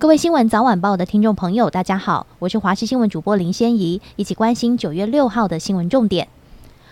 各位新闻早晚报的听众朋友，大家好，我是华视新闻主播林仙怡，一起关心九月六号的新闻重点。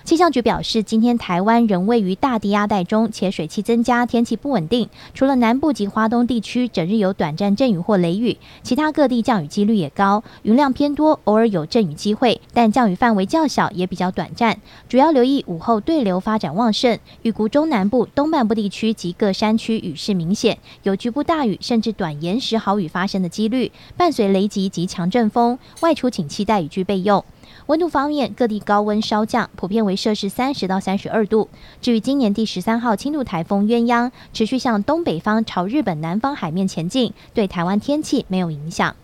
气象局表示，今天台湾仍位于大低压带中，且水汽增加，天气不稳定。除了南部及花东地区整日有短暂阵雨或雷雨，其他各地降雨几率也高，云量偏多，偶尔有阵雨机会，但降雨范围较小，也比较短暂。主要留意午后对流发展旺盛，预估中南部、东半部地区及各山区雨势明显，有局部大雨甚至短延时豪雨发生的几率，伴随雷击及强阵风，外出请期待雨具备用。温度方面，各地高温稍降，普遍为摄氏三十到三十二度。至于今年第十三号轻度台风鸳鸯，持续向东北方朝日本南方海面前进，对台湾天气没有影响。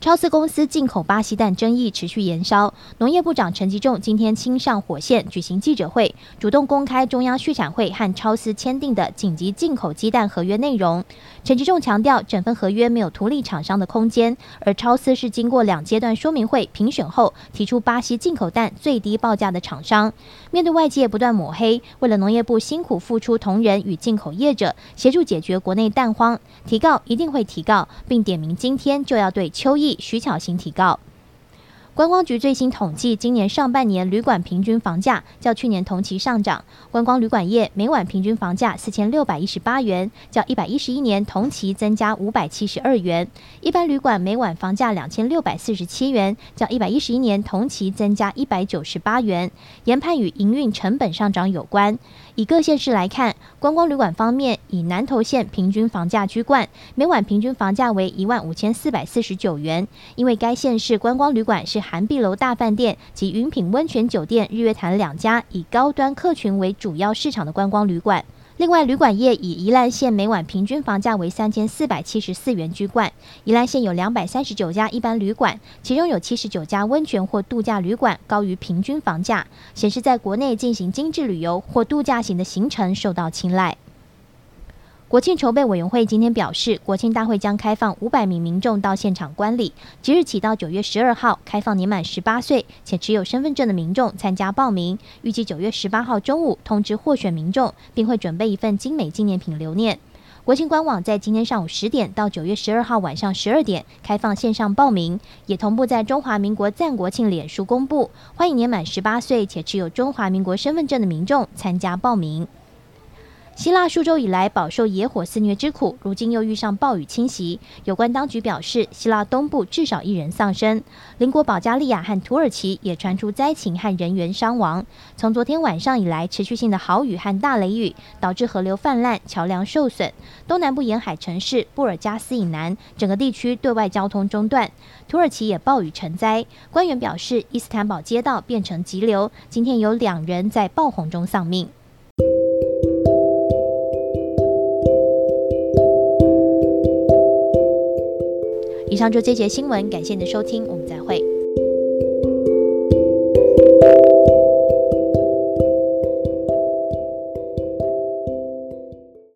超丝公司进口巴西蛋争议持续延烧，农业部长陈吉仲今天亲上火线举行记者会，主动公开中央畜产会和超丝签订的紧急进口鸡蛋合约内容。陈吉仲强调，整份合约没有图利厂商的空间，而超丝是经过两阶段说明会评选后提出巴西进口蛋最低报价的厂商。面对外界不断抹黑，为了农业部辛苦付出同仁与进口业者协助解决国内蛋荒，提告一定会提告，并点名今天就要对邱毅。徐巧芯提告。观光局最新统计，今年上半年旅馆平均房价较去年同期上涨。观光旅馆业每晚平均房价四千六百一十八元，较一百一十一年同期增加五百七十二元。一般旅馆每晚房价两千六百四十七元，较一百一十一年同期增加一百九十八元。研判与营运成本上涨有关。以各县市来看，观光旅馆方面，以南投县平均房价居冠，每晚平均房价为一万五千四百四十九元。因为该县市观光旅馆是涵碧楼大饭店及云品温泉酒店、日月潭两家以高端客群为主要市场的观光旅馆。另外，旅馆业以宜兰县每晚平均房价为三千四百七十四元居冠。宜兰县有两百三十九家一般旅馆，其中有七十九家温泉或度假旅馆高于平均房价，显示在国内进行精致旅游或度假型的行程受到青睐。国庆筹备委员会今天表示，国庆大会将开放五百名民众到现场观礼，即日起到九月十二号开放年满十八岁且持有身份证的民众参加报名。预计九月十八号中午通知获选民众，并会准备一份精美纪念品留念。国庆官网在今天上午十点到九月十二号晚上十二点开放线上报名，也同步在中华民国赞国庆脸书公布，欢迎年满十八岁且持有中华民国身份证的民众参加报名。希腊数周以来饱受野火肆虐之苦，如今又遇上暴雨侵袭。有关当局表示，希腊东部至少一人丧生，邻国保加利亚和土耳其也传出灾情和人员伤亡。从昨天晚上以来，持续性的豪雨和大雷雨导致河流泛滥、桥梁受损。东南部沿海城市布尔加斯以南，整个地区对外交通中断。土耳其也暴雨成灾，官员表示，伊斯坦堡街道变成急流，今天有两人在爆洪中丧命。以上就这节新闻，感谢你的收听，我们再会。